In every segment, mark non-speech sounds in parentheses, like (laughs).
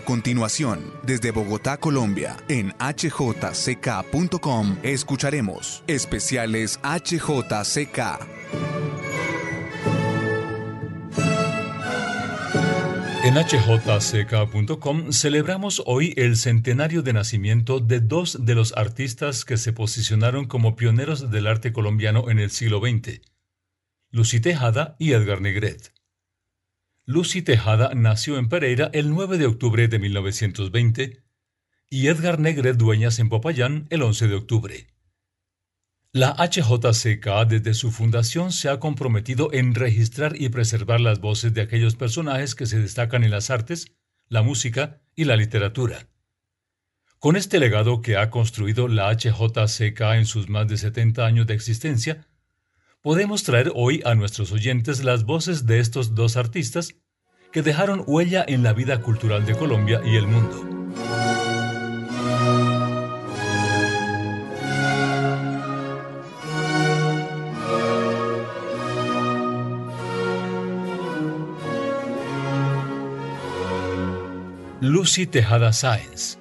A continuación, desde Bogotá, Colombia, en hjck.com, escucharemos especiales HJCK. En hjck.com celebramos hoy el centenario de nacimiento de dos de los artistas que se posicionaron como pioneros del arte colombiano en el siglo XX, Lucy Tejada y Edgar Negret. Lucy Tejada nació en Pereira el 9 de octubre de 1920 y Edgar Negret Dueñas en Popayán el 11 de octubre. La HJCK desde su fundación se ha comprometido en registrar y preservar las voces de aquellos personajes que se destacan en las artes, la música y la literatura. Con este legado que ha construido la HJCK en sus más de 70 años de existencia, podemos traer hoy a nuestros oyentes las voces de estos dos artistas que dejaron huella en la vida cultural de Colombia y el mundo. Lucy Tejada Sáenz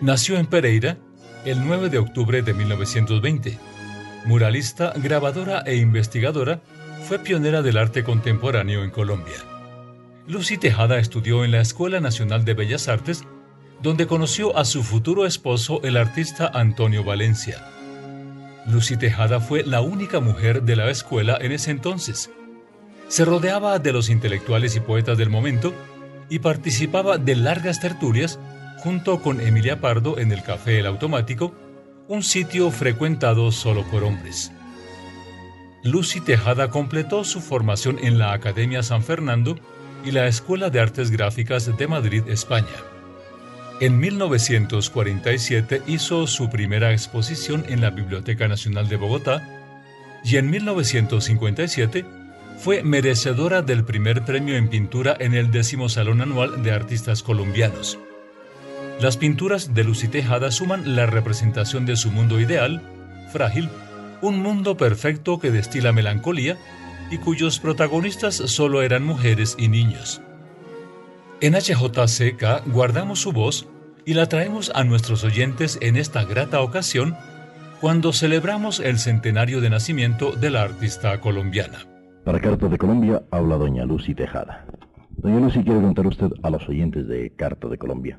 nació en Pereira el 9 de octubre de 1920 Muralista, grabadora e investigadora, fue pionera del arte contemporáneo en Colombia. Lucy Tejada estudió en la Escuela Nacional de Bellas Artes, donde conoció a su futuro esposo, el artista Antonio Valencia. Lucy Tejada fue la única mujer de la escuela en ese entonces. Se rodeaba de los intelectuales y poetas del momento y participaba de largas tertulias junto con Emilia Pardo en el Café El Automático un sitio frecuentado solo por hombres. Lucy Tejada completó su formación en la Academia San Fernando y la Escuela de Artes Gráficas de Madrid, España. En 1947 hizo su primera exposición en la Biblioteca Nacional de Bogotá y en 1957 fue merecedora del primer premio en pintura en el décimo Salón Anual de Artistas Colombianos. Las pinturas de Lucy Tejada suman la representación de su mundo ideal, frágil, un mundo perfecto que destila melancolía y cuyos protagonistas solo eran mujeres y niños. En HJCK guardamos su voz y la traemos a nuestros oyentes en esta grata ocasión cuando celebramos el centenario de nacimiento de la artista colombiana. Para Carta de Colombia habla doña Lucy Tejada. Doña Lucy quiere contar usted a los oyentes de Carta de Colombia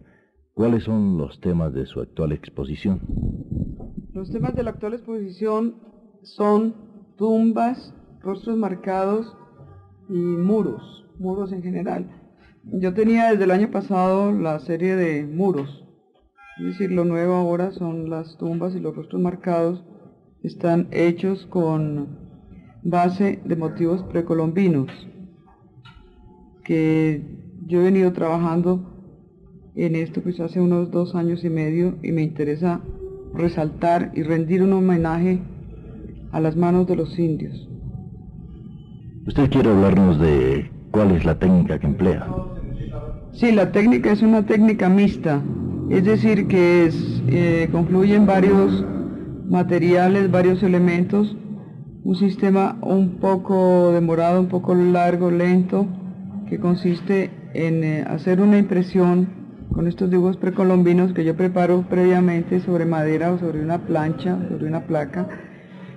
¿Cuáles son los temas de su actual exposición? Los temas de la actual exposición son tumbas, rostros marcados y muros, muros en general. Yo tenía desde el año pasado la serie de muros, es decir, lo nuevo ahora son las tumbas y los rostros marcados, están hechos con base de motivos precolombinos, que yo he venido trabajando en esto pues hace unos dos años y medio y me interesa resaltar y rendir un homenaje a las manos de los indios. ¿Usted quiere hablarnos de cuál es la técnica que emplea? Sí, la técnica es una técnica mixta, es decir, que es, eh, confluyen varios materiales, varios elementos, un sistema un poco demorado, un poco largo, lento, que consiste en eh, hacer una impresión con estos dibujos precolombinos que yo preparo previamente sobre madera o sobre una plancha, sobre una placa,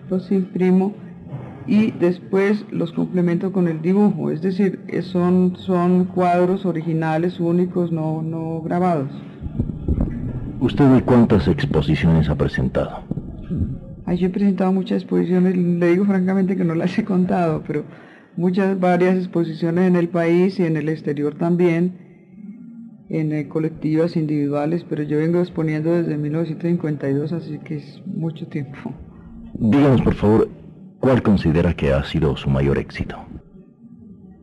los imprimo y después los complemento con el dibujo, es decir, son, son cuadros originales, únicos, no, no grabados. ¿Usted cuántas exposiciones ha presentado? Ay, yo he presentado muchas exposiciones, le digo francamente que no las he contado, pero muchas, varias exposiciones en el país y en el exterior también en eh, colectivas individuales, pero yo vengo exponiendo desde 1952, así que es mucho tiempo. Díganos, por favor, ¿cuál considera que ha sido su mayor éxito?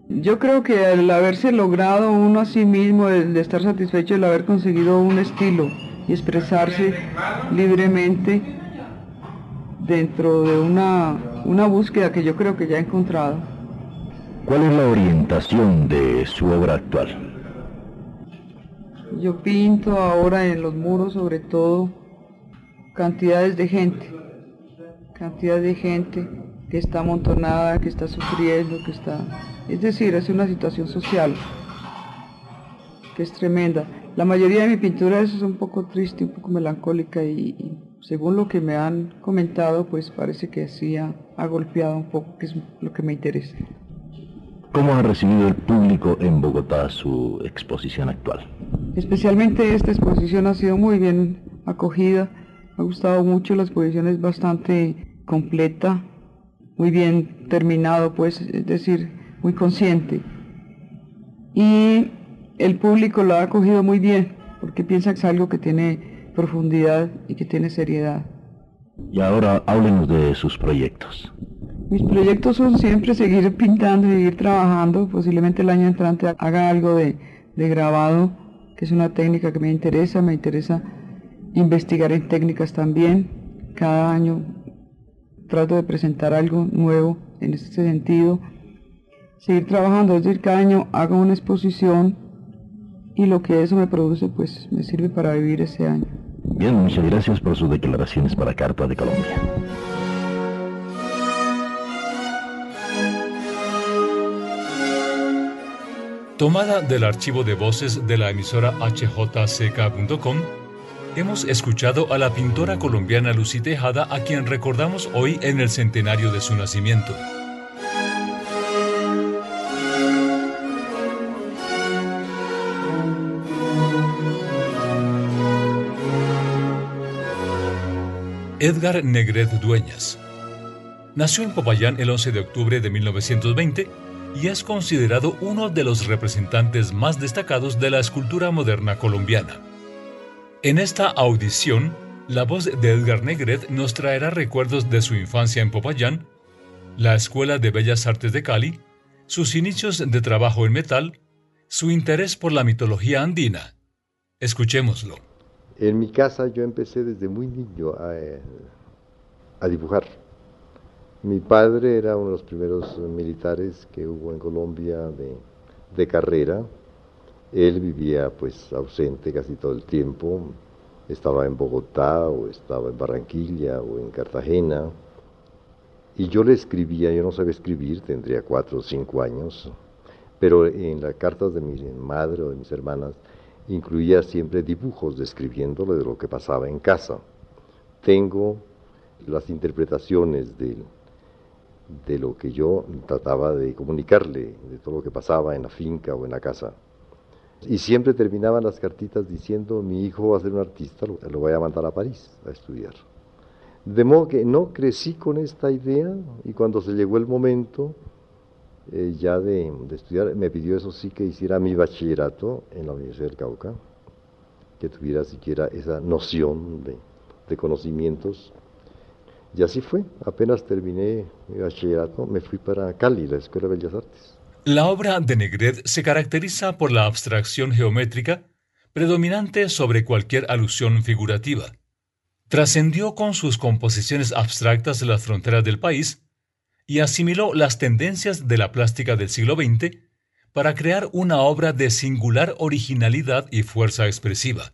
Yo creo que el haberse logrado uno a sí mismo, el de estar satisfecho, el haber conseguido un estilo y expresarse libremente dentro de una, una búsqueda que yo creo que ya he encontrado. ¿Cuál es la orientación de su obra actual? Yo pinto ahora en los muros sobre todo cantidades de gente, cantidad de gente que está amontonada, que está sufriendo, que está... Es decir, es una situación social. que es tremenda. La mayoría de mi pintura es un poco triste, un poco melancólica y, según lo que me han comentado, pues parece que sí ha, ha golpeado un poco, que es lo que me interesa. ¿Cómo ha recibido el público en Bogotá su exposición actual? Especialmente esta exposición ha sido muy bien acogida. Ha gustado mucho, la exposición es bastante completa, muy bien terminado, pues, es decir, muy consciente. Y el público lo ha acogido muy bien, porque piensa que es algo que tiene profundidad y que tiene seriedad. Y ahora háblenos de sus proyectos. Mis proyectos son siempre seguir pintando y seguir trabajando. Posiblemente el año entrante haga algo de, de grabado, que es una técnica que me interesa. Me interesa investigar en técnicas también. Cada año trato de presentar algo nuevo en este sentido. Seguir trabajando, es decir, cada año hago una exposición y lo que eso me produce pues me sirve para vivir ese año. Bien, muchas gracias por sus declaraciones para Carta de Colombia. Tomada del archivo de voces de la emisora hjck.com, hemos escuchado a la pintora colombiana Lucy Tejada, a quien recordamos hoy en el centenario de su nacimiento. Edgar Negret Dueñas. Nació en Popayán el 11 de octubre de 1920 y es considerado uno de los representantes más destacados de la escultura moderna colombiana. En esta audición, la voz de Edgar Negret nos traerá recuerdos de su infancia en Popayán, la Escuela de Bellas Artes de Cali, sus inicios de trabajo en metal, su interés por la mitología andina. Escuchémoslo. En mi casa yo empecé desde muy niño a, eh, dibujar. Mi padre era uno de los primeros militares que hubo en Colombia de, carrera. Él vivía pues ausente casi todo el tiempo. Estaba en Bogotá o estaba en Barranquilla o en Cartagena. Y yo le escribía, yo no sabía escribir, tendría cuatro o cinco años, pero en las cartas de mi madre o de mis hermanas incluía siempre dibujos describiéndole de lo que pasaba en casa. Tengo las interpretaciones de, de lo que yo trataba de comunicarle, de todo lo que pasaba en la finca o en la casa. Y siempre terminaban las cartitas diciendo, mi hijo va a ser un artista, lo, voy a mandar a París a estudiar. De modo que no crecí con esta idea y cuando se llegó el momento, eh, ya de, de, estudiar, me pidió eso sí que hiciera mi bachillerato en la Universidad del Cauca, que tuviera siquiera esa noción de, de conocimientos. Y así fue, apenas terminé mi bachillerato, me fui para Cali, la Escuela de Bellas Artes. La obra de Negret se caracteriza por la abstracción geométrica predominante sobre cualquier alusión figurativa. Trascendió con sus composiciones abstractas las fronteras del país y asimiló las tendencias de la plástica del siglo XX para crear una obra de singular originalidad y fuerza expresiva.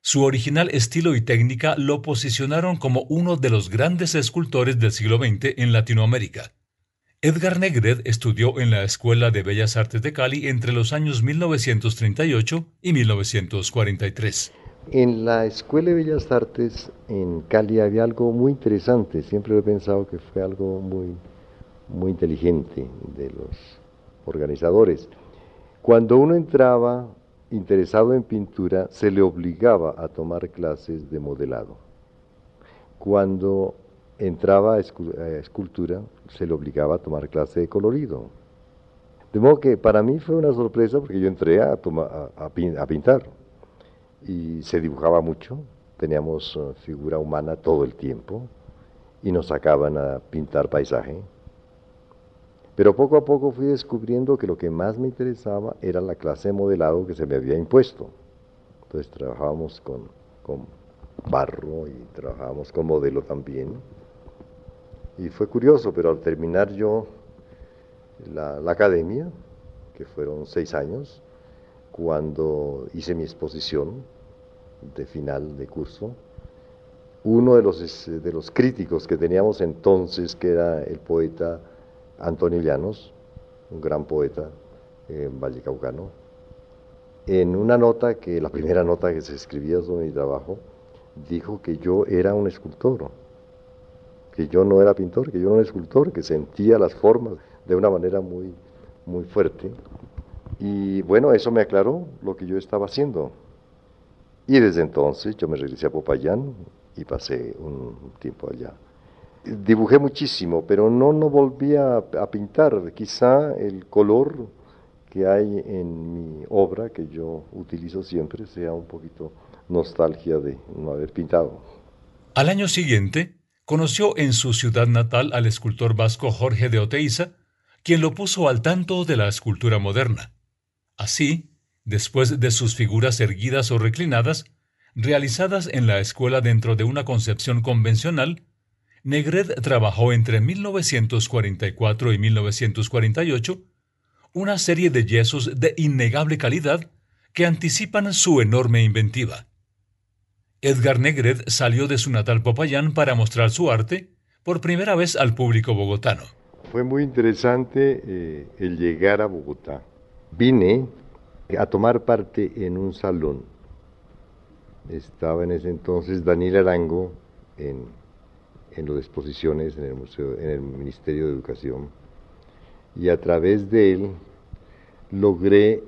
Su original estilo y técnica lo posicionaron como uno de los grandes escultores del siglo XX en Latinoamérica. Edgar Negret estudió en la Escuela de Bellas Artes de Cali entre los años 1938 y 1943. En la Escuela de Bellas Artes en Cali había algo muy interesante, siempre he pensado que fue algo muy, muy inteligente de los organizadores. Cuando uno entraba interesado en pintura, se le obligaba a tomar clases de modelado. Cuando entraba a escultura, se le obligaba a tomar clase de colorido. De modo que para mí fue una sorpresa porque yo entré a, a, a pintar y se dibujaba mucho, teníamos uh, figura humana todo el tiempo y nos sacaban a pintar paisaje. Pero poco a poco fui descubriendo que lo que más me interesaba era la clase de modelado que se me había impuesto. Entonces trabajábamos con, con barro y trabajábamos con modelo también. Y fue curioso, pero al terminar yo la, la academia, que fueron seis años, cuando hice mi exposición de final de curso, uno de los, de los críticos que teníamos entonces, que era el poeta Antonio Llanos, un gran poeta eh, vallecaucano, en una nota que, la primera nota que se escribía sobre mi trabajo, dijo que yo era un escultor, que yo no era pintor, que yo era un escultor, que sentía las formas de una manera muy, muy fuerte. Y bueno, eso me aclaró lo que yo estaba haciendo. Y desde entonces yo me regresé a Popayán y pasé un tiempo allá. Dibujé muchísimo, pero no, no volví a, a pintar. Quizá el color que hay en mi obra, que yo utilizo siempre, sea un poquito nostalgia de no haber pintado. Al año siguiente, conoció en su ciudad natal al escultor vasco Jorge de Oteiza, quien lo puso al tanto de la escultura moderna. Así, después de sus figuras erguidas o reclinadas, realizadas en la escuela dentro de una concepción convencional, Negret trabajó entre 1944 y 1948 una serie de yesos de innegable calidad que anticipan su enorme inventiva. Edgar Negret salió de su natal Popayán para mostrar su arte por primera vez al público bogotano. Fue muy interesante eh, el llegar a Bogotá. Vine a tomar parte en un salón. Estaba en ese entonces Daniel Arango en, en las exposiciones en el, museo, en el Ministerio de Educación y a través de él logré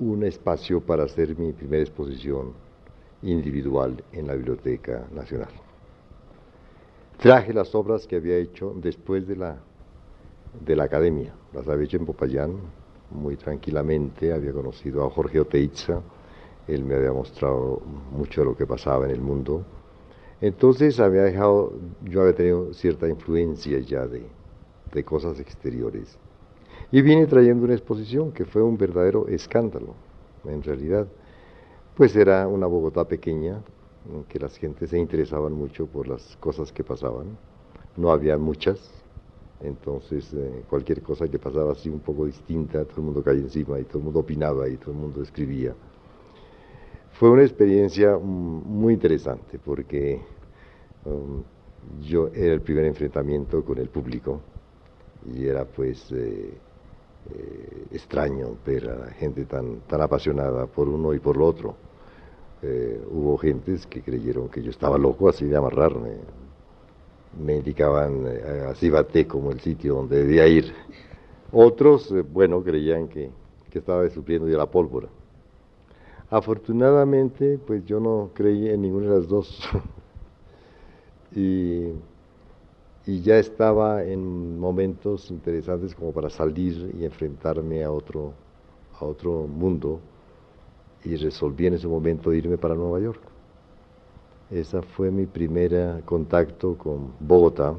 un espacio para hacer mi primera exposición individual en la Biblioteca Nacional. Traje las obras que había hecho después de la, de la academia. Las había hecho en Popayán, muy tranquilamente. Había conocido a Jorge Oteiza, él me había mostrado mucho de lo que pasaba en el mundo. Entonces había dejado, yo había tenido cierta influencia ya de, de cosas exteriores. Y vine trayendo una exposición que fue un verdadero escándalo, en realidad pues era una Bogotá pequeña, en que las gentes se interesaban mucho por las cosas que pasaban. No había muchas, entonces eh, cualquier cosa que pasaba así un poco distinta, todo el mundo caía encima y todo el mundo opinaba y todo el mundo escribía. Fue una experiencia muy interesante porque um, yo era el primer enfrentamiento con el público y era pues eh, eh, extraño ver a la gente tan, tan apasionada por uno y por lo otro. Eh, hubo gentes que creyeron que yo estaba loco así de amarrarme. Me indicaban eh, así bate como el sitio donde debía ir. Otros, eh, bueno, creían que, que estaba sufriendo de la pólvora. Afortunadamente, pues yo no creí en ninguna de las dos. (laughs) y, y ya estaba en momentos interesantes como para salir y enfrentarme a otro, a otro mundo y resolví en ese momento irme para Nueva York. Ese fue mi primer contacto con Bogotá.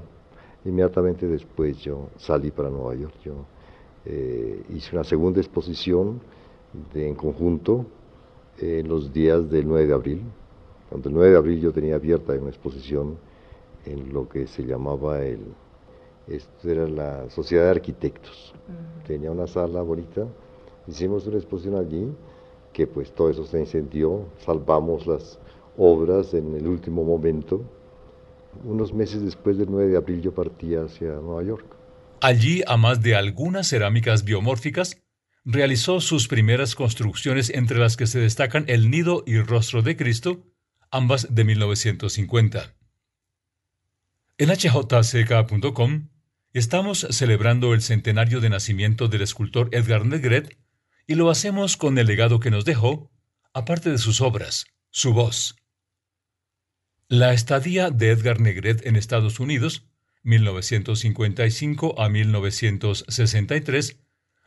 Inmediatamente después yo salí para Nueva York. Yo eh, hice una segunda exposición en conjunto en los días del 9 de abril. Cuando el 9 de abril yo tenía abierta una exposición en lo que se llamaba el, esto era la Sociedad de Arquitectos. Tenía una sala bonita, hicimos una exposición allí que pues todo eso se incendió, salvamos las obras en el último momento. Unos meses después del 9 de abril yo partí hacia Nueva York. Allí, a más de algunas cerámicas biomórficas, realizó sus primeras construcciones entre las que se destacan el nido y rostro de Cristo, ambas de 1950. En hjck.com estamos celebrando el centenario de nacimiento del escultor Edgar Negret, y lo hacemos con el legado que nos dejó, aparte de sus obras, su voz. La estadía de Edgar Negret en Estados Unidos, 1955 a 1963,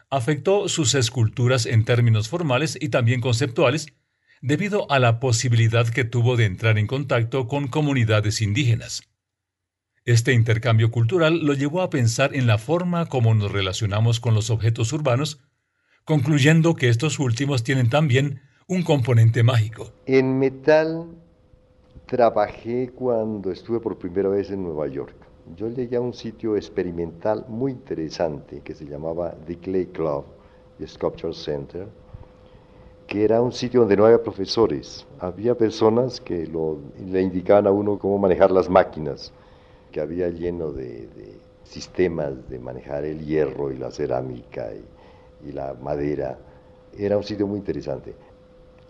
afectó sus esculturas en términos formales y también conceptuales, debido a la posibilidad que tuvo de entrar en contacto con comunidades indígenas. Este intercambio cultural lo llevó a pensar en la forma como nos relacionamos con los objetos urbanos concluyendo que estos últimos tienen también un componente mágico. En metal trabajé cuando estuve por primera vez en Nueva York. Yo llegué a un sitio experimental muy interesante que se llamaba The Clay Club y Sculpture Center, que era un sitio donde no había profesores, había personas que le indicaban a uno cómo manejar las máquinas, que había lleno de, de sistemas de manejar el hierro y la cerámica y, y la madera. Era un sitio muy interesante.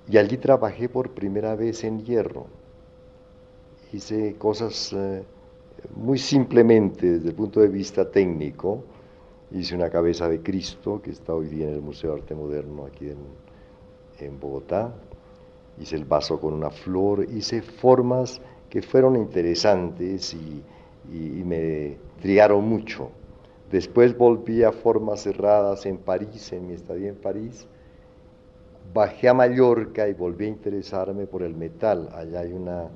Y allí trabajé por primera vez en hierro. Hice cosas eh, muy simplemente desde el punto de vista técnico. Hice una cabeza de Cristo que está hoy día en el Museo de Arte Moderno aquí en, en Bogotá. Hice el vaso con una flor, hice formas que fueron interesantes y, y, me trigaron mucho. Después volví a formas cerradas en París, en mi estadía en París. Bajé a Mallorca y volví a interesarme por el metal. Allá hay una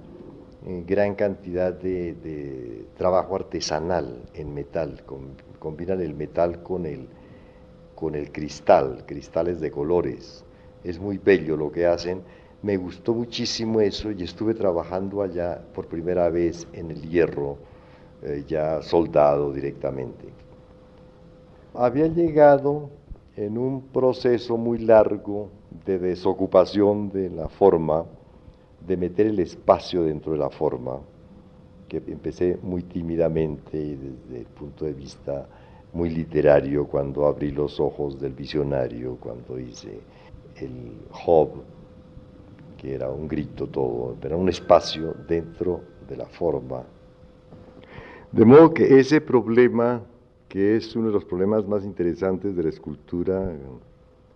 eh, gran cantidad de, trabajo artesanal en metal. combinan el metal con el, con el cristal, cristales de colores. Es muy bello lo que hacen. Me gustó muchísimo eso y estuve trabajando allá por primera vez en el hierro eh, ya soldado directamente. Había llegado en un proceso muy largo de desocupación de la forma, de meter el espacio dentro de la forma, que empecé muy tímidamente y desde el punto de vista muy literario cuando abrí los ojos del visionario, cuando hice el Job, que era un grito todo, era un espacio dentro de la forma. De modo que ese problema, que es uno de los problemas más interesantes de la escultura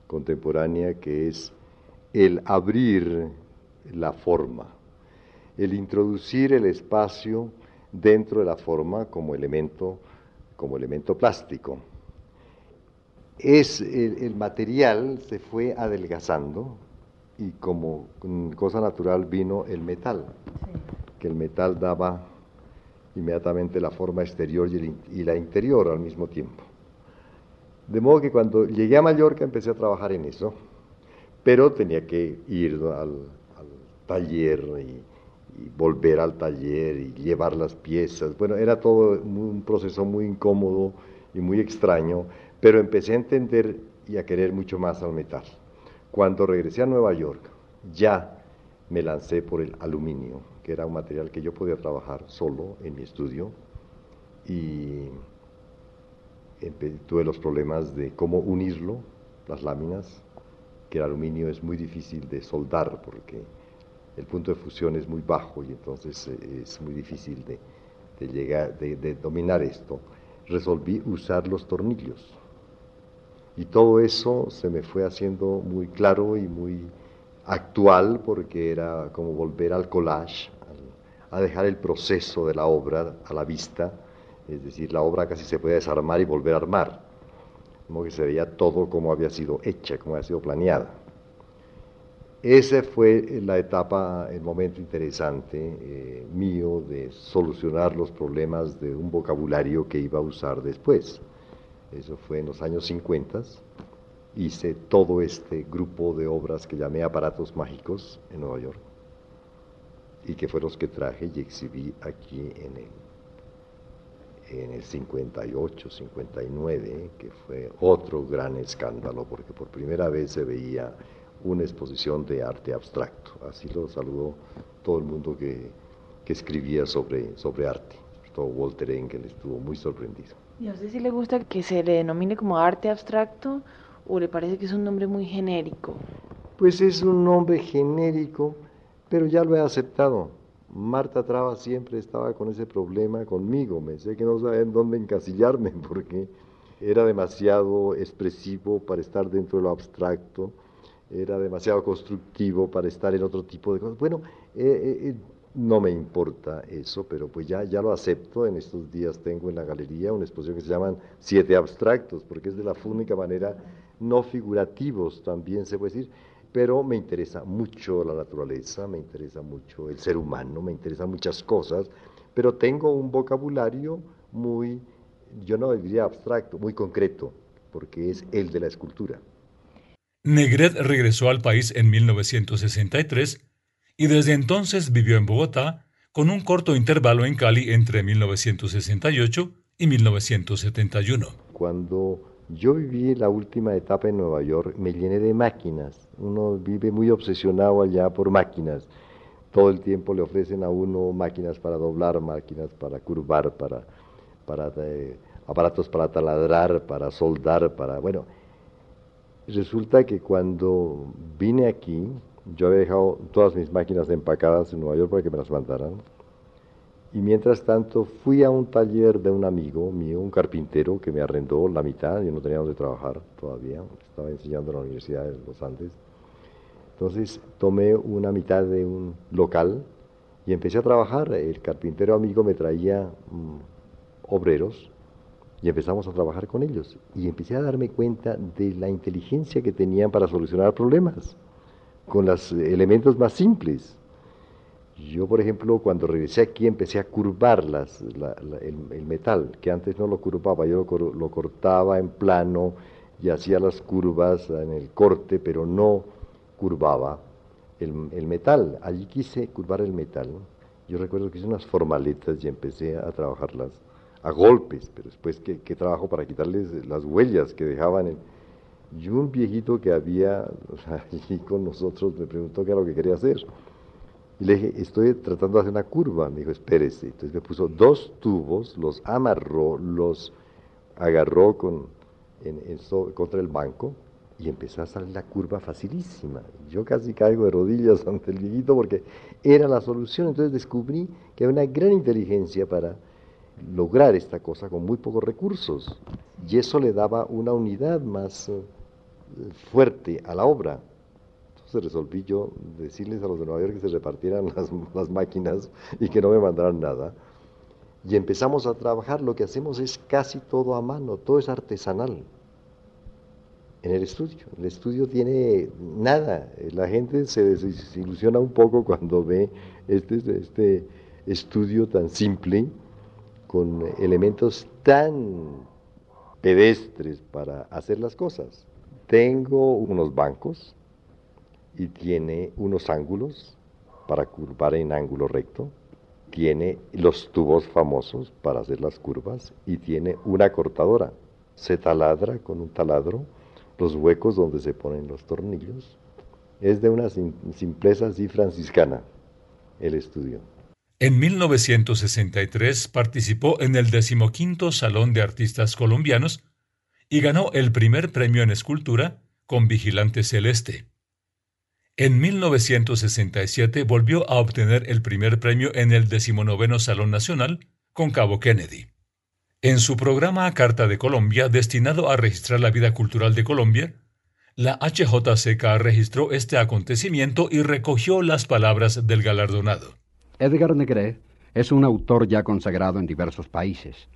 contemporánea, que es el abrir la forma, el introducir el espacio dentro de la forma como elemento, como elemento plástico. Es el, material se fue adelgazando y como cosa natural vino el metal, que el metal daba inmediatamente la forma exterior y, la interior al mismo tiempo. De modo que cuando llegué a Mallorca empecé a trabajar en eso, pero tenía que ir al, taller y, volver al taller y llevar las piezas. Bueno, era todo un proceso muy incómodo y muy extraño, pero empecé a entender y a querer mucho más al metal. Cuando regresé a Nueva York, ya me lancé por el aluminio que era un material que yo podía trabajar solo en mi estudio y tuve los problemas de cómo unirlo, las láminas, que el aluminio es muy difícil de soldar porque el punto de fusión es muy bajo y entonces eh, es muy difícil de, llegar, de dominar esto. Resolví usar los tornillos y todo eso se me fue haciendo muy claro y muy actual porque era como volver al collage, a dejar el proceso de la obra a la vista, es decir, la obra casi se puede desarmar y volver a armar, como que se veía todo como había sido hecha, como había sido planeada. Esa fue la etapa, el momento interesante eh, mío de solucionar los problemas de un vocabulario que iba a usar después. Eso fue en los años 50 hice todo este grupo de obras que llamé aparatos mágicos en Nueva York y que fueron los que traje y exhibí aquí en el, en el 58, 59, que fue otro gran escándalo porque por primera vez se veía una exposición de arte abstracto. Así lo saludó todo el mundo que, que escribía sobre, sobre arte. Todo Walter Engel estuvo muy sorprendido. ¿Y a usted sí le gusta que se le denomine como arte abstracto? ¿O le parece que es un nombre muy genérico? Pues es un nombre genérico, pero ya lo he aceptado. Marta Traba siempre estaba con ese problema conmigo. Me sé que no sabía en dónde encasillarme (laughs) porque era demasiado expresivo para estar dentro de lo abstracto, era demasiado constructivo para estar en otro tipo de cosas. Bueno, eh, eh, eh, no me importa eso, pero pues ya, ya lo acepto. En estos días tengo en la galería una exposición que se llaman Siete Abstractos, porque es de la única manera no figurativos también se puede decir, pero me interesa mucho la naturaleza, me interesa mucho el ser humano, me interesan muchas cosas, pero tengo un vocabulario muy, yo no diría abstracto, muy concreto, porque es el de la escultura. Negret regresó al país en 1963 y desde entonces vivió en Bogotá con un corto intervalo en Cali entre 1968 y 1971. Cuando yo viví la última etapa en Nueva York, me llené de máquinas. Uno vive muy obsesionado allá por máquinas. Todo el tiempo le ofrecen a uno máquinas para doblar, máquinas para curvar, para, para eh, aparatos para taladrar, para soldar, para... Bueno, resulta que cuando vine aquí, Yo había dejado todas mis máquinas empacadas en Nueva York para que me las mandaran. Y mientras tanto fui a un taller de un amigo mío, un carpintero, que me arrendó la mitad, yo no tenía donde trabajar todavía, estaba enseñando en la Universidad de los Andes. Entonces tomé una mitad de un local y empecé a trabajar. El carpintero amigo me traía mm, obreros y empezamos a trabajar con ellos. Y empecé a darme cuenta de la inteligencia que tenían para solucionar problemas con los elementos más simples. Yo, por ejemplo, cuando regresé aquí empecé a curvar las, el, metal, que antes no lo curvaba, yo lo, lo, cortaba en plano y hacía las curvas en el corte, pero no curvaba el, metal. Allí quise curvar el metal. Yo recuerdo que hice unas formaletas y empecé a trabajarlas a golpes, pero después qué trabajo para quitarles las huellas que dejaban en, y un viejito que había (laughs) allí con nosotros me preguntó qué era lo que quería hacer. Y le dije, estoy tratando de hacer una curva. Me dijo, espérese. Entonces me puso dos tubos, los amarró, los agarró con, en, contra el banco y empezó a salir la curva facilísima. Yo casi caigo de rodillas (laughs) ante el viejito porque era la solución. Entonces descubrí que había una gran inteligencia para lograr esta cosa con muy pocos recursos. Y eso le daba una unidad más eh, fuerte a la obra. Entonces resolví yo decirles a los de Nueva York que se repartieran (laughs) las, máquinas y que no me mandaran nada. Y empezamos a trabajar, lo que hacemos es casi todo a mano, todo es artesanal. En el estudio, el estudio tiene nada, la gente se desilusiona un poco cuando ve este, este estudio tan simple, con elementos tan pedestres para hacer las cosas. Tengo unos bancos y tiene unos ángulos para curvar en ángulo recto. Tiene los tubos famosos para hacer las curvas y tiene una cortadora. Se taladra con un taladro los huecos donde se ponen los tornillos. Es de una simpleza así franciscana el estudio. En 1963 participó en el decimoquinto Salón de Artistas Colombianos y ganó el primer premio en escultura con Vigilante Celeste. En 1967 volvió a obtener el primer premio en el decimonoveno Salón Nacional con Cabo Kennedy. En su programa Carta de Colombia, destinado a registrar la vida cultural de Colombia, la HJCK registró este acontecimiento y recogió las palabras del galardonado. Edgar Negret es un autor ya consagrado en diversos países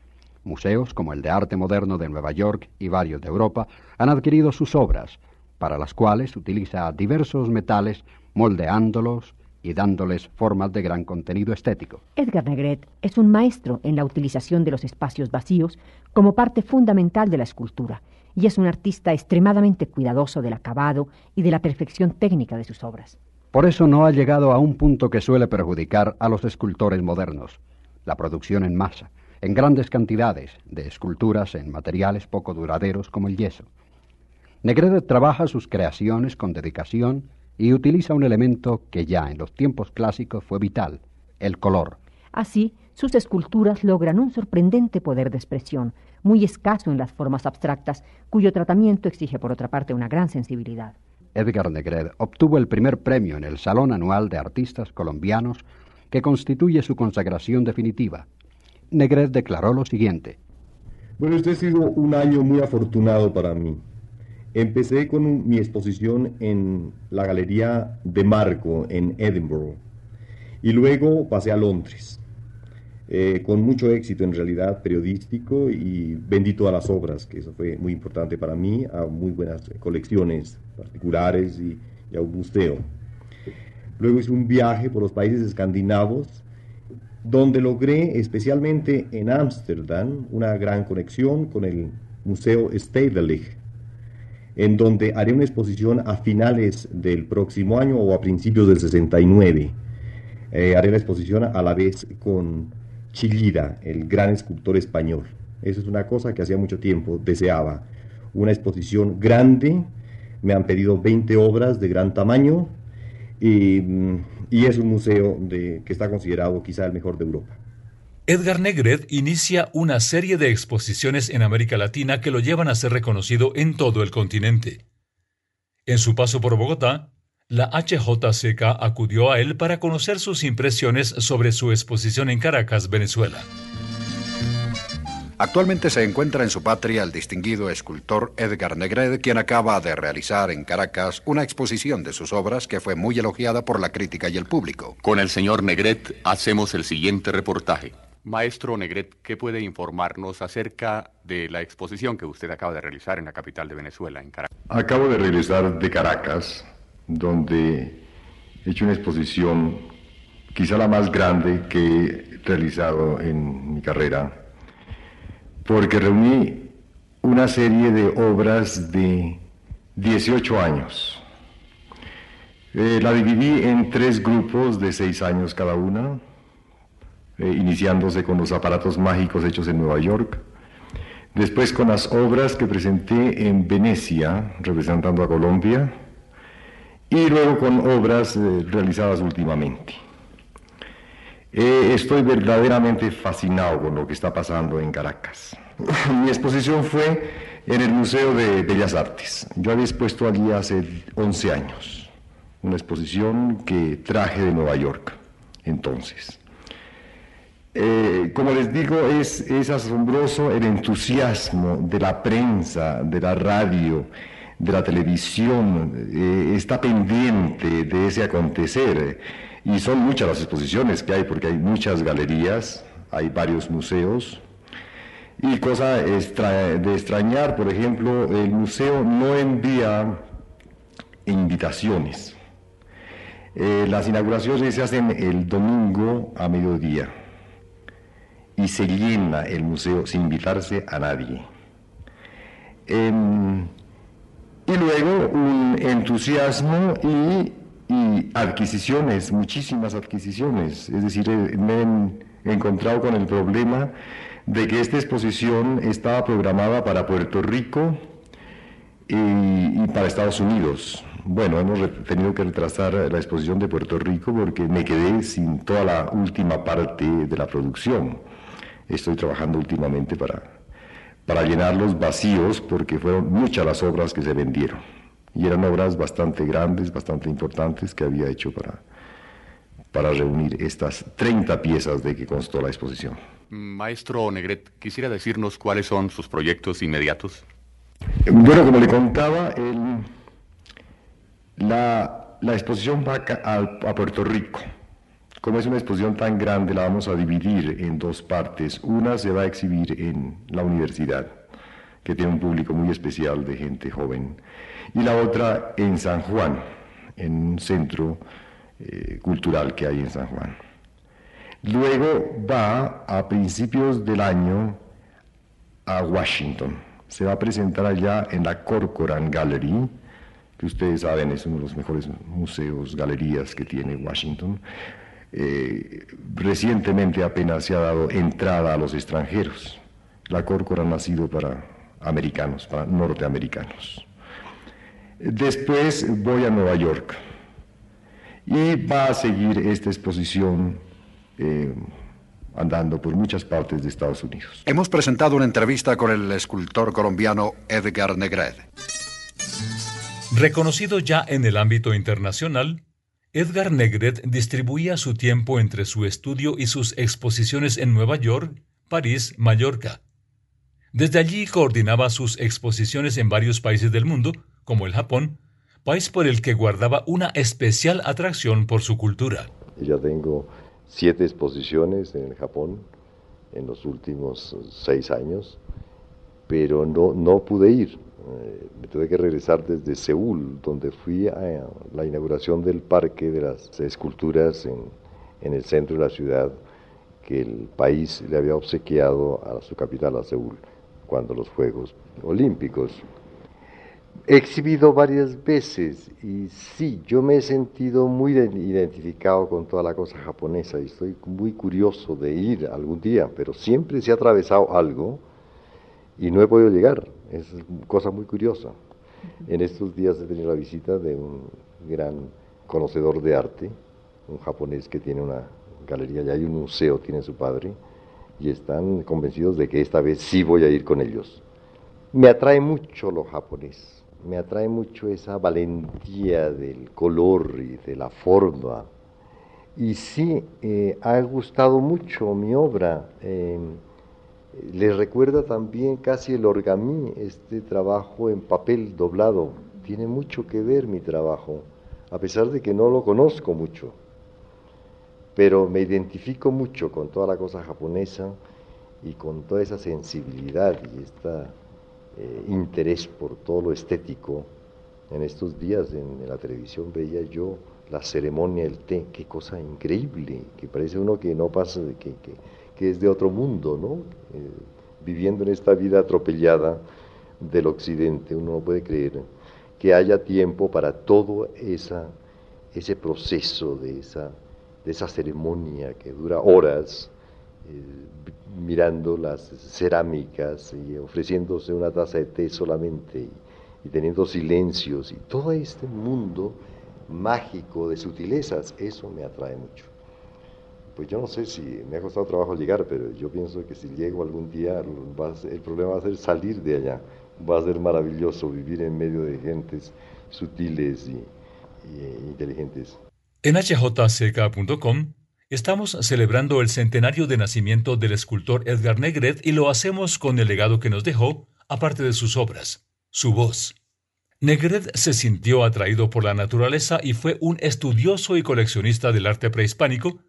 Museos como el de Arte Moderno de Nueva York y varios de Europa han adquirido sus obras, para las cuales utiliza diversos metales moldeándolos y dándoles formas de gran contenido estético. Edgar Negret es un maestro en la utilización de los espacios vacíos como parte fundamental de la escultura y es un artista extremadamente cuidadoso del acabado y de la perfección técnica de sus obras. Por eso no ha llegado a un punto que suele perjudicar a los escultores modernos, la producción en masa en grandes cantidades de esculturas en materiales poco duraderos como el yeso. Negret trabaja sus creaciones con dedicación y utiliza un elemento que ya en los tiempos clásicos fue vital, el color. Así, sus esculturas logran un sorprendente poder de expresión, muy escaso en las formas abstractas, cuyo tratamiento exige por otra parte una gran sensibilidad. Edgar Negret obtuvo el primer premio en el Salón Anual de Artistas Colombianos que constituye su consagración definitiva, Negret declaró lo siguiente. Bueno, este ha sido un año muy afortunado para mí. Empecé con mi exposición en la Galería de Marco en Edinburgh y luego pasé a Londres, eh, con mucho éxito en realidad periodístico y vendí todas las obras, que eso fue muy importante para mí, a muy buenas colecciones particulares y, y a un museo. Luego hice un viaje por los países escandinavos donde logré especialmente en Ámsterdam una gran conexión con el Museo Stedelijk, en donde haré una exposición a finales del próximo año o a principios del 69. Eh, haré la exposición a la vez con Chillida, el gran escultor español. Eso es una cosa que hacía mucho tiempo deseaba. Una exposición grande, me han pedido 20 obras de gran tamaño y mm, y es un museo de, que está considerado quizá el mejor de Europa. Edgar Negret inicia una serie de exposiciones en América Latina que lo llevan a ser reconocido en todo el continente. En su paso por Bogotá, La HJCK acudió a él para conocer sus impresiones sobre su exposición en Caracas, Venezuela. Actualmente se encuentra en su patria el distinguido escultor Edgar Negret, quien acaba de realizar en Caracas una exposición de sus obras que fue muy elogiada por la crítica y el público. Con el señor Negret hacemos el siguiente reportaje. Maestro Negret, ¿qué puede informarnos acerca de la exposición que usted acaba de realizar en la capital de Venezuela, en Caracas? Acabo de regresar de Caracas, donde he hecho una exposición quizá la más grande que he realizado en mi carrera porque reuní una serie de obras de 18 años. Eh, la dividí en tres grupos de seis años cada una, eh, iniciándose con los aparatos mágicos hechos en Nueva York, después con las obras que presenté en Venecia, representando a Colombia, y luego con obras eh, realizadas últimamente. Eh, estoy verdaderamente fascinado con lo que está pasando en Caracas. (laughs) Mi exposición fue en el Museo de Bellas Artes. Yo había expuesto allí hace 11 años, una exposición que traje de Nueva York entonces. Eh, como les digo, es, asombroso el entusiasmo de la prensa, de la radio, de la televisión, eh, está pendiente de ese acontecer. Y son muchas las exposiciones que hay, porque hay muchas galerías, hay varios museos. Y cosa de extrañar, por ejemplo, el museo no envía invitaciones. Eh, las inauguraciones se hacen el domingo a mediodía y se llena el museo sin invitarse a nadie. Em, y luego un entusiasmo y y adquisiciones, muchísimas adquisiciones. Es decir, eh, me he encontrado con el problema de que esta exposición estaba programada para Puerto Rico y, para Estados Unidos. Bueno, hemos tenido que retrasar la exposición de Puerto Rico porque me quedé sin toda la última parte de la producción. Estoy trabajando últimamente para, para llenar los vacíos porque fueron muchas las obras que se vendieron y eran obras bastante grandes, bastante importantes que había hecho para, para reunir estas 30 piezas de que constó la exposición. Maestro Negret, ¿quisiera decirnos cuáles son sus proyectos inmediatos? Bueno, como le contaba, la, la, exposición va a, a Puerto Rico. Como es una exposición tan grande, la vamos a dividir en dos partes. Una se va a exhibir en la universidad, que tiene un público muy especial de gente joven y la otra en San Juan, en un centro eh, cultural que hay en San Juan. Luego va a principios del año a Washington. Se va a presentar allá en la Corcoran Gallery, que ustedes saben es uno de los mejores museos, galerías que tiene Washington. Eh, recientemente apenas se ha dado entrada a los extranjeros. La Corcoran ha sido para americanos, para norteamericanos. Después voy a Nueva York y va a seguir esta exposición eh, andando por muchas partes de Estados Unidos. Hemos presentado una entrevista con el escultor colombiano Edgar Negret. Reconocido ya en el ámbito internacional, Edgar Negret distribuía su tiempo entre su estudio y sus exposiciones en Nueva York, París, Mallorca. Desde allí coordinaba sus exposiciones en varios países del mundo, como el Japón, país por el que guardaba una especial atracción por su cultura. Ya tengo siete exposiciones en el Japón en los últimos seis años, pero no, no pude ir. Eh, me tuve que regresar desde Seúl, donde fui a la inauguración del Parque de las Esculturas en, en el centro de la ciudad, que el país le había obsequiado a su capital, a Seúl, cuando los Juegos Olímpicos. He exhibido varias veces y sí, yo me he sentido muy identificado con toda la cosa japonesa y estoy muy curioso de ir algún día, pero siempre se ha atravesado algo y no he podido llegar. Es cosa muy curiosa. En estos días he tenido la visita de un gran conocedor de arte, un japonés que tiene una galería y hay un museo, tiene su padre, y están convencidos de que esta vez sí voy a ir con ellos. Me atrae mucho lo japonés me atrae mucho esa valentía del color y de la forma. Y sí, eh, ha gustado mucho mi obra. Eh, les recuerda también casi el orgamí, este trabajo en papel doblado. Tiene mucho que ver mi trabajo, a pesar de que no lo conozco mucho. Pero me identifico mucho con toda la cosa japonesa y con toda esa sensibilidad y este interés por todo lo estético. En estos días en, la televisión veía yo la ceremonia del té, qué cosa increíble, que parece uno que no pasa, que, que, que es de otro mundo, ¿no? Eh, viviendo en esta vida atropellada del occidente, uno no puede creer que haya tiempo para todo esa, ese proceso de esa, de esa ceremonia que dura horas, eh, mirando las cerámicas y ofreciéndose una taza de té solamente y, teniendo silencios y todo este mundo mágico de sutilezas, eso me atrae mucho. Pues yo no sé si me ha costado trabajo llegar, pero yo pienso que si llego algún día, el problema va a ser salir de allá. Va a ser maravilloso vivir en medio de gentes sutiles y, y inteligentes. En hjck.com Estamos celebrando el centenario de nacimiento del escultor Edgar Negret y lo hacemos con el legado que nos dejó, aparte de sus obras, su voz. Negret se sintió atraído por la naturaleza y fue un estudioso y coleccionista del arte prehispánico,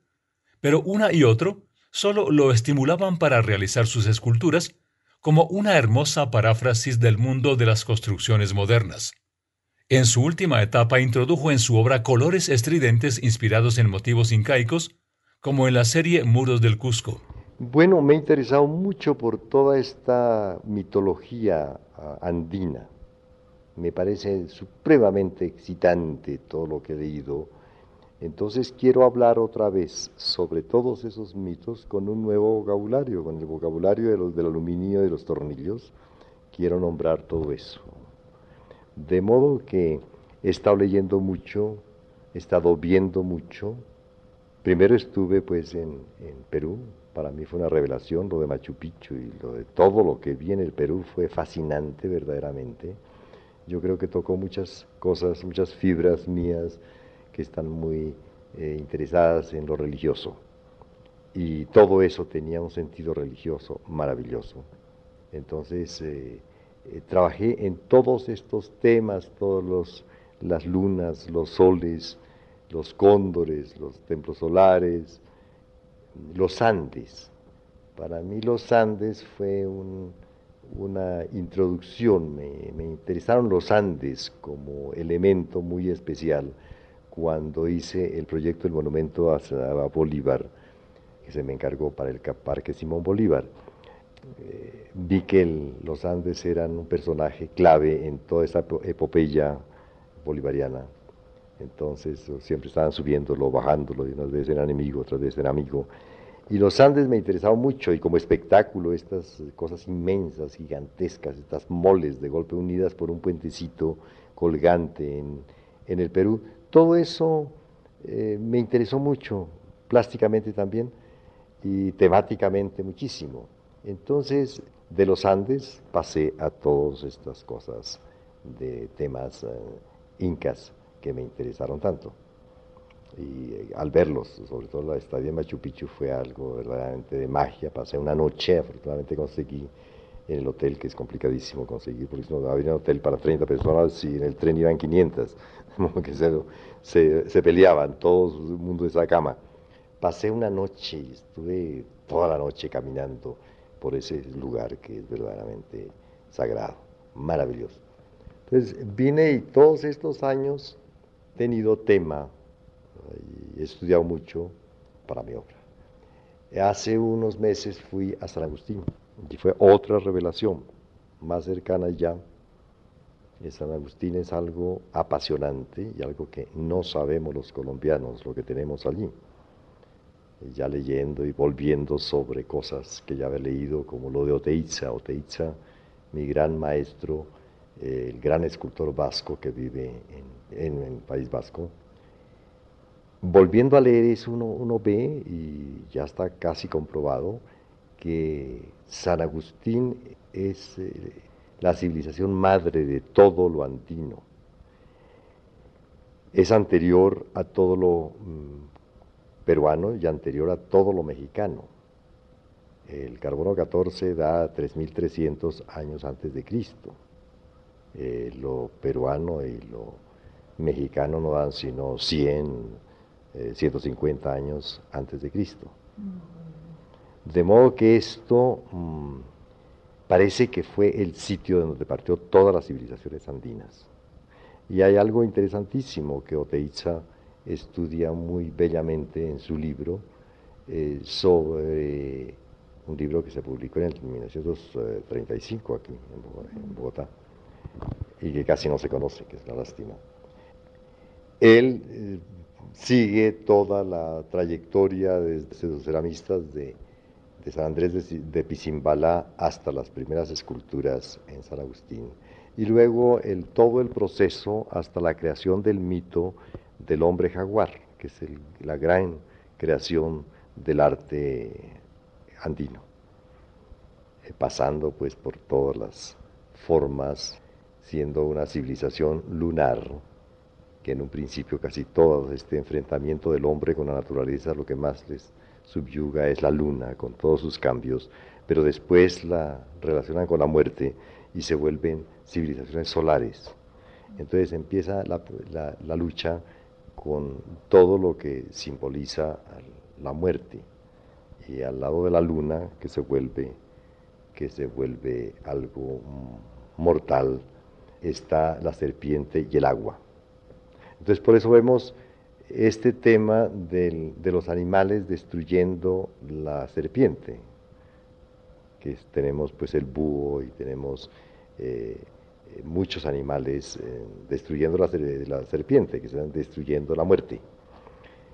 pero una y otro solo lo estimulaban para realizar sus esculturas como una hermosa paráfrasis del mundo de las construcciones modernas. En su última etapa introdujo en su obra colores estridentes inspirados en motivos incaicos, como en la serie Muros del Cusco? Bueno, me he interesado mucho por toda esta mitología ah, andina. Me parece supremamente excitante todo lo que he leído. Entonces quiero hablar otra vez sobre todos esos mitos con un nuevo vocabulario, con el vocabulario de los, del aluminio y de los tornillos. Quiero nombrar todo eso. De modo que he estado leyendo mucho, he estado viendo mucho, Primero estuve pues en, Perú, para mí fue una revelación lo de Machu Picchu y lo de todo lo que vi en el Perú fue fascinante verdaderamente. Yo creo que tocó muchas cosas, muchas fibras mías que están muy eh, interesadas en lo religioso. Y todo eso tenía un sentido religioso maravilloso. Entonces eh, eh, trabajé en todos estos temas, todos las lunas, los soles, los cóndores, los templos solares, los Andes. Para mí los Andes fue una introducción, me, interesaron los Andes como elemento muy especial cuando hice el proyecto del monumento a, Bolívar, que se me encargó para el Parque Simón Bolívar. Eh, vi que los Andes eran un personaje clave en toda esa epopeya bolivariana. Entonces siempre estaban subiéndolo, bajándolo, y unas veces era enemigo, otras veces era amigo. Y los Andes me interesaban mucho y como espectáculo estas cosas inmensas, gigantescas, estas moles de golpe unidas por un puentecito colgante en, el Perú, todo eso eh, me interesó mucho, plásticamente también y temáticamente muchísimo. Entonces, de los Andes pasé a todas estas cosas de temas eh, incas que me interesaron tanto. Y eh, al verlos, sobre todo la estadía en Machu Picchu fue algo verdaderamente de magia. Pasé una noche, afortunadamente conseguí en el hotel, que es complicadísimo conseguir, porque no había un hotel para 30 personas y en el tren iban 500, que se, se, peleaban, todo el mundo de esa cama. Pasé una noche estuve toda la noche caminando por ese lugar que es verdaderamente sagrado, maravilloso. Entonces vine y todos estos años tenido tema y he estudiado mucho para mi obra. Hace unos meses fui a San Agustín y fue otra revelación más cercana ya. San Agustín es algo apasionante y algo que no sabemos los colombianos lo que tenemos allí. Ya leyendo y volviendo sobre cosas que ya había leído, como lo de Oteiza. Oteiza, mi gran maestro, el gran escultor vasco que vive en, el País Vasco. Volviendo a leer eso, uno, uno ve, y ya está casi comprobado, que San Agustín es, eh, la civilización madre de todo lo andino. Es anterior a todo lo mm, peruano y anterior a todo lo mexicano. El carbono 14 da 3.300 años antes de Cristo. Eh, lo peruano y lo mexicano no dan sino 100, 150 eh, años antes de Cristo. De modo que esto mm, parece que fue el sitio de donde partió todas las civilizaciones andinas. Y hay algo interesantísimo que Oteiza estudia muy bellamente en su libro eh, sobre un libro que se publicó en 1935 aquí en Bogotá y que casi no se conoce, que es la lástima. Él eh, sigue toda la trayectoria de los ceramistas de, San Andrés de, de Pisimbalá hasta las primeras esculturas en San Agustín. Y luego el, todo el proceso hasta la creación del mito del hombre jaguar, que es la gran creación del arte andino, eh, pasando pues por todas las formas, siendo una civilización lunar, que en un principio casi todo este enfrentamiento del hombre con la naturaleza lo que más les subyuga es la luna, con todos sus cambios, pero después la relacionan con la muerte y se vuelven civilizaciones solares. Entonces empieza la, lucha con todo lo que simboliza la muerte y al lado de la luna que se vuelve que se vuelve algo mortal está la serpiente y el agua. Entonces por eso vemos este tema de los animales destruyendo la serpiente, que tenemos pues el búho y tenemos eh, muchos animales eh, destruyendo la, serpiente, que están destruyendo la muerte.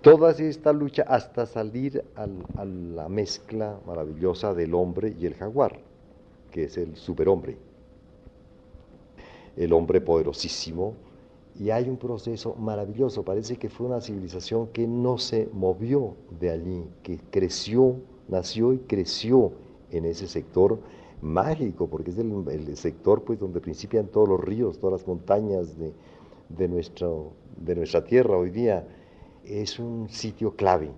Toda esta lucha hasta salir a la mezcla maravillosa del hombre y el jaguar, que es el superhombre, el hombre poderosísimo, y hay un proceso maravilloso, parece que fue una civilización que no se movió de allí, que creció, nació y creció en ese sector mágico, porque es el, sector pues donde principian todos los ríos, todas las montañas de, de, nuestro, de nuestra tierra hoy día. Es un sitio clave.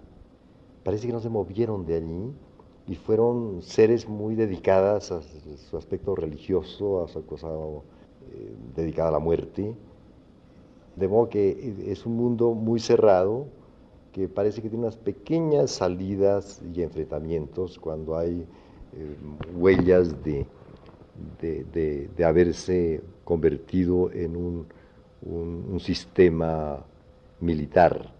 Parece que no se movieron de allí y fueron seres muy dedicadas a su aspecto religioso, a su cosa eh, dedicada a la muerte de modo que es un mundo muy cerrado, que parece que tiene unas pequeñas salidas y enfrentamientos cuando hay eh, huellas de, de, haberse convertido en un, un, sistema militar.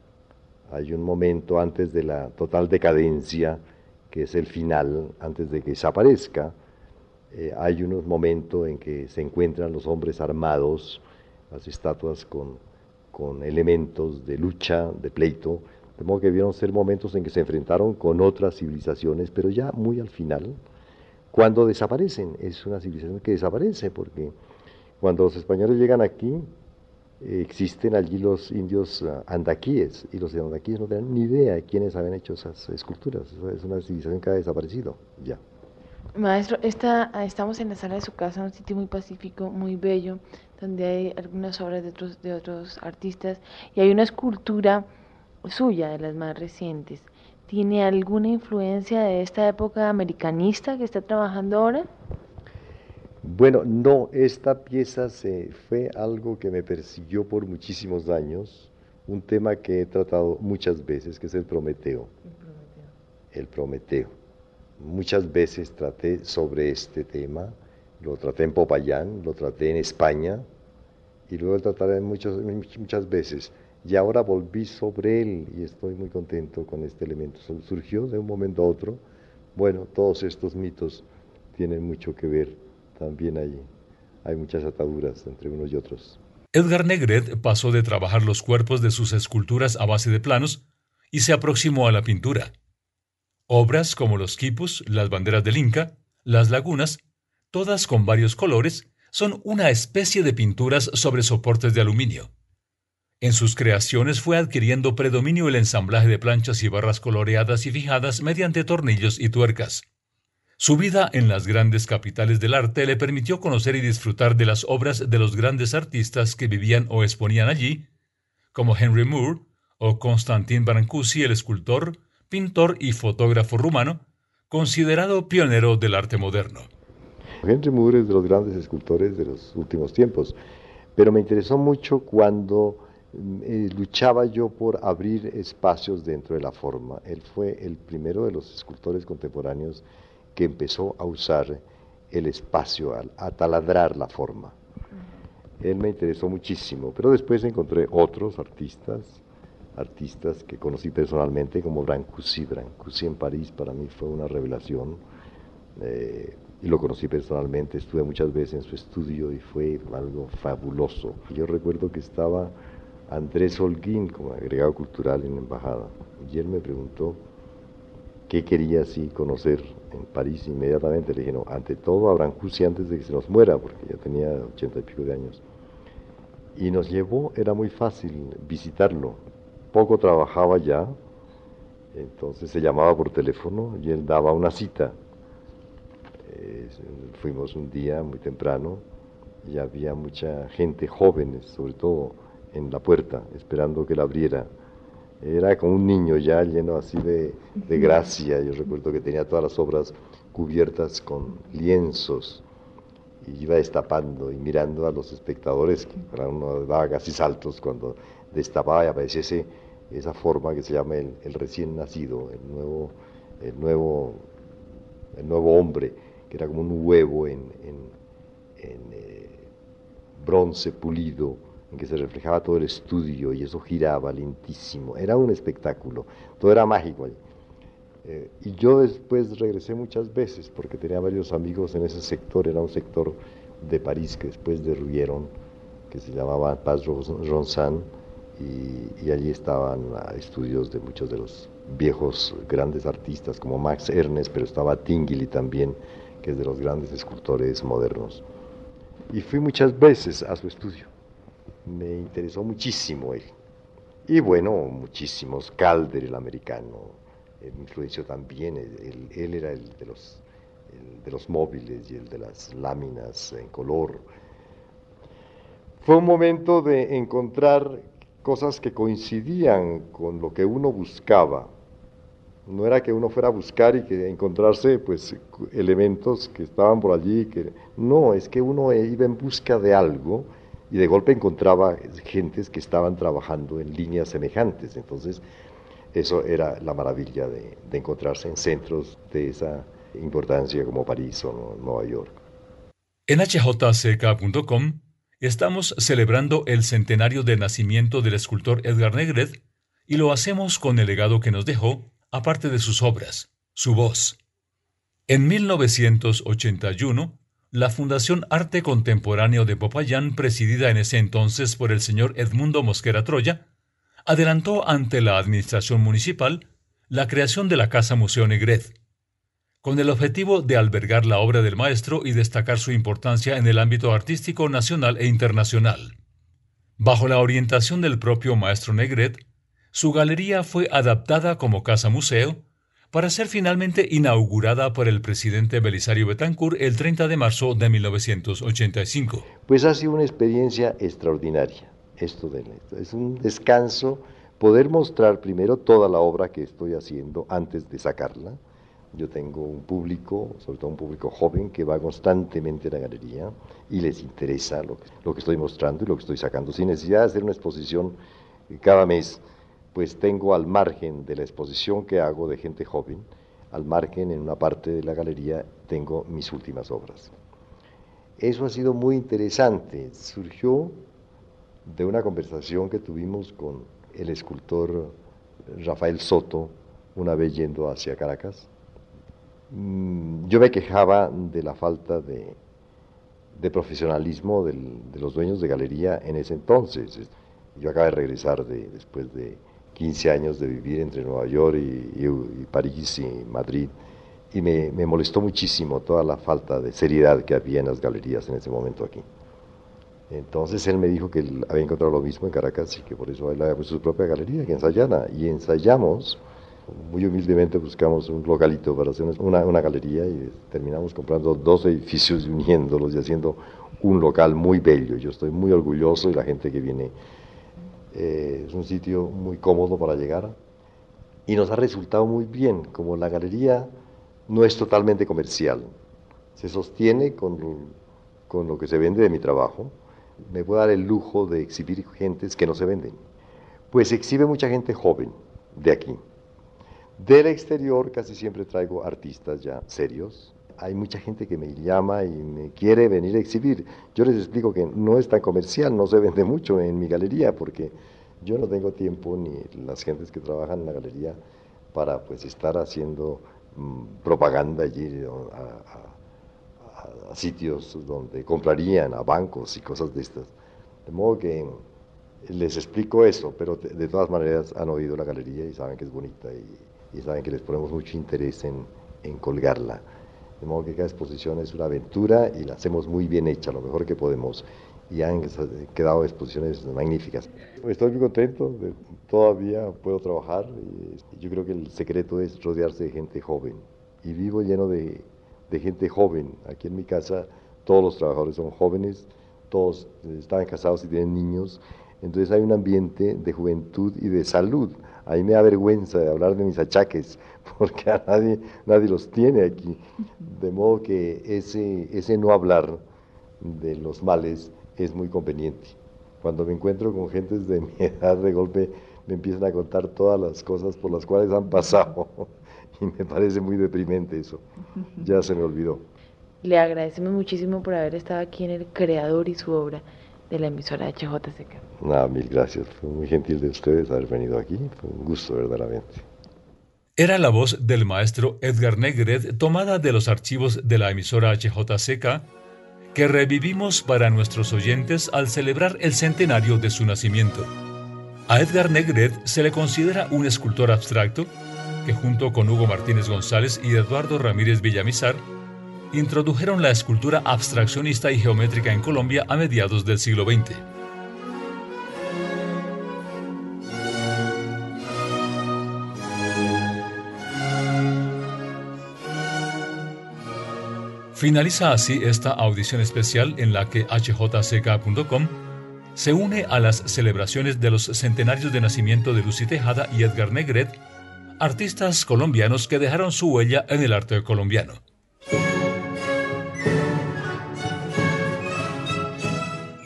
Hay un momento antes de la total decadencia, que es el final, antes de que desaparezca, eh, hay unos momentos en que se encuentran los hombres armados, las estatuas con, con elementos de lucha, de pleito, de modo que vieron ser momentos en que se enfrentaron con otras civilizaciones, pero ya muy al final, cuando desaparecen, es una civilización que desaparece, porque cuando los españoles llegan aquí, existen allí los indios ah, andaquíes, y los andaquíes no tienen ni idea de quiénes habían hecho esas esculturas, es una civilización que ha desaparecido, ya. Maestro, esta, estamos en la sala de su casa, un sitio muy pacífico, muy bello, donde hay algunas obras de otros, de otros artistas y hay una escultura suya, de las más recientes. ¿Tiene alguna influencia de esta época americanista que está trabajando ahora? Bueno, no, esta pieza se, fue algo que me persiguió por muchísimos años, un tema que he tratado muchas veces, que es el Prometeo. El Prometeo. El Prometeo Muchas veces traté sobre este tema, lo traté en Popayán, lo traté en España y luego lo trataré muchas, muchas veces. Y ahora volví sobre él y estoy muy contento con este elemento. Surgió de un momento a otro. Bueno, todos estos mitos tienen mucho que ver también allí. Hay muchas ataduras entre unos y otros. Edgar Negret pasó de trabajar los cuerpos de sus esculturas a base de planos y se aproximó a la pintura. Obras como los quipus, las banderas del Inca, las lagunas, todas con varios colores, son una especie de pinturas sobre soportes de aluminio. En sus creaciones fue adquiriendo predominio el ensamblaje de planchas y barras coloreadas y fijadas mediante tornillos y tuercas. Su vida en las grandes capitales del arte le permitió conocer y disfrutar de las obras de los grandes artistas que vivían o exponían allí, como Henry Moore o Constantin Brancusi, el escultor, pintor y fotógrafo rumano, considerado pionero del arte moderno. Henry Moore es de los grandes escultores de los últimos tiempos, pero me interesó mucho cuando eh, luchaba yo por abrir espacios dentro de la forma. Él fue el primero de los escultores contemporáneos que empezó a usar el espacio, a, taladrar la forma. Él me interesó muchísimo, pero después encontré otros artistas, artistas que conocí personalmente como Brancusi. Brancusi en París para mí fue una revelación eh, y lo conocí personalmente, estuve muchas veces en su estudio y fue algo fabuloso. Yo recuerdo que estaba Andrés Holguín como agregado cultural en embajada. Y él me preguntó qué quería así conocer en París inmediatamente. Le dije, no, ante todo a Brancusi antes de que se nos muera, porque ya tenía ochenta y pico de años. Y nos llevó, era muy fácil visitarlo. Poco trabajaba ya, entonces se llamaba por teléfono y él daba una cita. Eh, fuimos un día muy temprano y había mucha gente, jóvenes sobre todo, en la puerta, esperando que la abriera. Era como un niño ya lleno así de, de gracia. Yo recuerdo que tenía todas las obras cubiertas con lienzos y iba destapando y mirando a los espectadores, que para uno daba casi saltos cuando destapaba y apareciese esa forma que se llama el, recién nacido, el nuevo, el, nuevo, el nuevo hombre, era como un huevo en, en, eh, bronce pulido en que se reflejaba todo el estudio y eso giraba lentísimo. Era un espectáculo, todo era mágico allí. Eh, y yo después regresé muchas veces porque tenía varios amigos en ese sector, era un sector de París que después derruyeron, que se llamaba Paz Ronsan, y, y, allí estaban estudios de muchos de los viejos grandes artistas como Max Ernst, pero estaba Tinguely también, que es de los grandes escultores modernos. Y fui muchas veces a su estudio me interesó muchísimo él. Y bueno, muchísimos, Calder, el americano, me influenció también, él, era el de, los, de los móviles y el de las láminas en color. Fue un momento de encontrar cosas que coincidían con lo que uno buscaba. No era que uno fuera a buscar y que encontrarse pues elementos que estaban por allí, que no, es que uno iba en busca de algo y de golpe encontraba gentes que estaban trabajando en líneas semejantes. Entonces, eso era la maravilla de, encontrarse en centros de esa importancia como París o Nueva York. En hjck.com estamos celebrando el centenario de nacimiento del escultor Edgar Negret y lo hacemos con el legado que nos dejó, aparte de sus obras, su voz. En 1981, la Fundación Arte Contemporáneo de Popayán, presidida en ese entonces por el señor Edmundo Mosquera Troya, adelantó ante la administración municipal la creación de la Casa Museo Negret, con el objetivo de albergar la obra del maestro y destacar su importancia en el ámbito artístico nacional e internacional. Bajo la orientación del propio maestro Negret, su galería fue adaptada como casa museo para ser finalmente inaugurada por el presidente Belisario Betancourt el 30 de marzo de 1985. Pues ha sido una experiencia extraordinaria esto de es un descanso poder mostrar primero toda la obra que estoy haciendo antes de sacarla. Yo tengo un público, sobre todo un público joven, que va constantemente a la galería y les interesa lo que, lo que estoy mostrando y lo que estoy sacando, sin necesidad de hacer una exposición cada mes pues tengo al margen de la exposición que hago de gente joven, al margen en una parte de la galería tengo mis últimas obras. Eso ha sido muy interesante, surgió de una conversación que tuvimos con el escultor Rafael Soto una vez yendo hacia Caracas. Mm, yo me quejaba de la falta de, profesionalismo de los dueños de galería en ese entonces. Yo acabo de regresar de, después de 15 años de vivir entre Nueva York y, París y Madrid, y me, molestó muchísimo toda la falta de seriedad que había en las galerías en ese momento aquí. Entonces él me dijo que había encontrado lo mismo en Caracas y que por eso él había puesto su propia galería, que ensayara. Y ensayamos muy humildemente buscamos un localito para hacer una, una, galería y terminamos comprando dos edificios y uniéndolos y haciendo un local muy bello. Yo estoy muy orgulloso y la gente que viene eh, es un sitio muy cómodo para llegar y nos ha resultado muy bien, como la galería no es totalmente comercial, se sostiene con, con lo que se vende de mi trabajo, me puedo dar el lujo de exhibir gentes que no se venden. Pues exhibe mucha gente joven de aquí. Del exterior casi siempre traigo artistas ya serios. Hay mucha gente que me llama y me quiere venir a exhibir. Yo les explico que no es tan comercial, no se vende mucho en mi galería porque yo no tengo tiempo ni las gentes que trabajan en la galería para pues estar haciendo mm, propaganda allí a, sitios donde comprarían, a bancos y cosas de estas. De modo que les explico eso, pero de, todas maneras han oído la galería y saben que es bonita y, saben que les ponemos mucho interés en, en, colgarla. De modo que cada exposición es una aventura y la hacemos muy bien hecha, lo mejor que podemos. Y han quedado exposiciones magníficas. Estoy muy contento, todavía puedo trabajar. Yo creo que el secreto es rodearse de gente joven. Y vivo lleno de gente joven. Aquí en mi casa todos los trabajadores son jóvenes, todos están casados y tienen niños entonces hay un ambiente de juventud y de salud. Ahí me da vergüenza de hablar de mis achaques, (laughs) porque a nadie, nadie los tiene aquí. De modo que ese, ese no hablar de los males es muy conveniente. Cuando me encuentro con gentes de (laughs) mi edad, de golpe me empiezan a contar todas las cosas por las cuales han pasado. (laughs) Y me parece muy deprimente eso. Ya se me olvidó. Le agradecemos muchísimo por haber estado aquí en El Creador y su obra de la emisora HJCK. Nada, mil gracias. Fue muy gentil de ustedes haber venido aquí. Fue un gusto verdaderamente. Era la voz del maestro Edgar Negret tomada de los archivos de la emisora HJCK que revivimos para nuestros oyentes al celebrar el centenario de su nacimiento. A Edgar Negret se le considera un escultor abstracto que junto con Hugo Martínez González y Eduardo Ramírez Villamizar introdujeron la escultura abstraccionista y geométrica en Colombia a mediados del siglo XX. Finaliza así esta audición especial en la que hjck.com se une a las celebraciones de los centenarios de nacimiento de Lucy Tejada y Edgar Negret, artistas colombianos que dejaron su huella en el arte colombiano.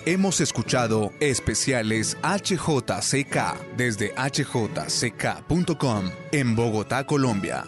Hemos escuchado especiales HJCK desde hjck.com en Bogotá, Colombia.